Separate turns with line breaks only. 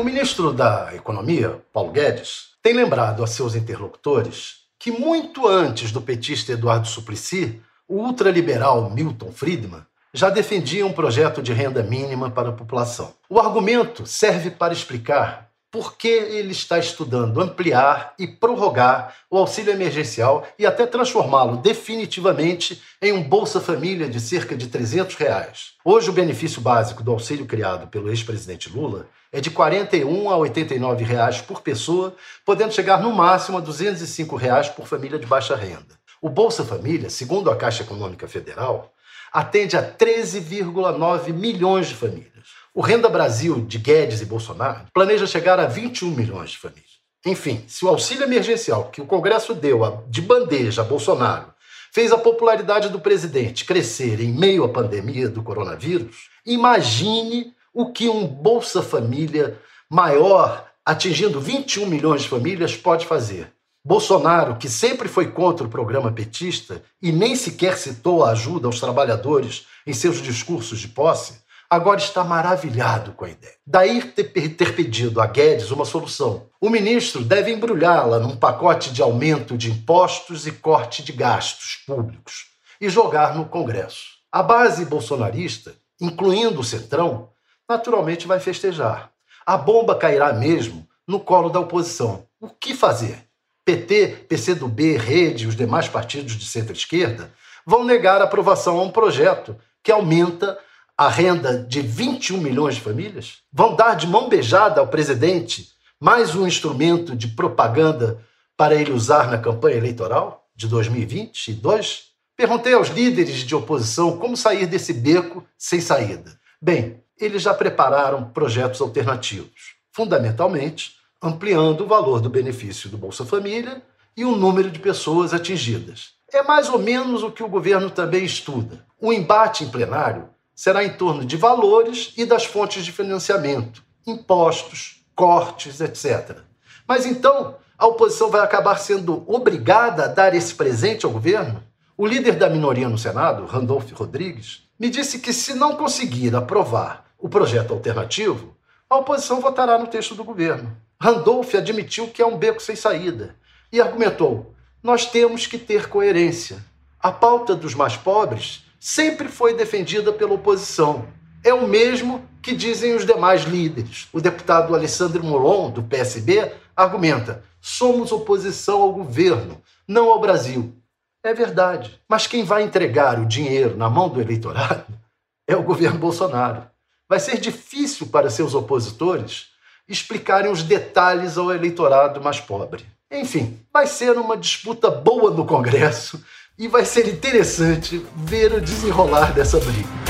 O ministro da Economia, Paulo Guedes, tem lembrado a seus interlocutores que muito antes do petista Eduardo Suplicy, o ultraliberal Milton Friedman já defendia um projeto de renda mínima para a população. O argumento serve para explicar por que ele está estudando ampliar e prorrogar o auxílio emergencial e até transformá-lo definitivamente em um Bolsa Família de cerca de 300 reais. Hoje, o benefício básico do auxílio criado pelo ex-presidente Lula é de R$ 41 a 89 reais por pessoa, podendo chegar no máximo a 205 reais por família de baixa renda. O Bolsa Família, segundo a Caixa Econômica Federal, atende a 13,9 milhões de famílias. O Renda Brasil de Guedes e Bolsonaro planeja chegar a 21 milhões de famílias. Enfim, se o auxílio emergencial que o Congresso deu de bandeja a Bolsonaro fez a popularidade do presidente crescer em meio à pandemia do coronavírus, imagine o que um Bolsa Família maior, atingindo 21 milhões de famílias, pode fazer. Bolsonaro, que sempre foi contra o programa petista e nem sequer citou a ajuda aos trabalhadores em seus discursos de posse, agora está maravilhado com a ideia. Daí ter, pedido a Guedes uma solução. O ministro deve embrulhá-la num pacote de aumento de impostos e corte de gastos públicos e jogar no Congresso. A base bolsonarista, incluindo o Centrão, naturalmente vai festejar. A bomba cairá mesmo no colo da oposição. O que fazer? PT, PCdoB, Rede e os demais partidos de centro-esquerda vão negar aprovação a um projeto que aumenta a renda de 21 milhões de famílias? Vão dar de mão beijada ao presidente mais um instrumento de propaganda para ele usar na campanha eleitoral de 2022? Perguntei aos líderes de oposição como sair desse beco sem saída. Bem, eles já prepararam projetos alternativos, fundamentalmente ampliando o valor do benefício do Bolsa Família e o número de pessoas atingidas. É mais ou menos o que o governo também estuda. O embate em plenário será em torno de valores e das fontes de financiamento, impostos, cortes, etc. Mas então a oposição vai acabar sendo obrigada a dar esse presente ao governo? O líder da minoria no Senado, Randolph Rodrigues, me disse que se não conseguir aprovar o projeto alternativo, a oposição votará no texto do governo. Randolph admitiu que é um beco sem saída e argumentou: nós temos que ter coerência. A pauta dos mais pobres sempre foi defendida pela oposição. É o mesmo que dizem os demais líderes. O deputado Alessandro Molon, do PSB, argumenta: somos oposição ao governo, não ao Brasil. É verdade. Mas quem vai entregar o dinheiro na mão do eleitorado é o governo Bolsonaro. Vai ser difícil para seus opositores explicarem os detalhes ao eleitorado mais pobre. Enfim, vai ser uma disputa boa no Congresso e vai ser interessante ver o desenrolar dessa briga.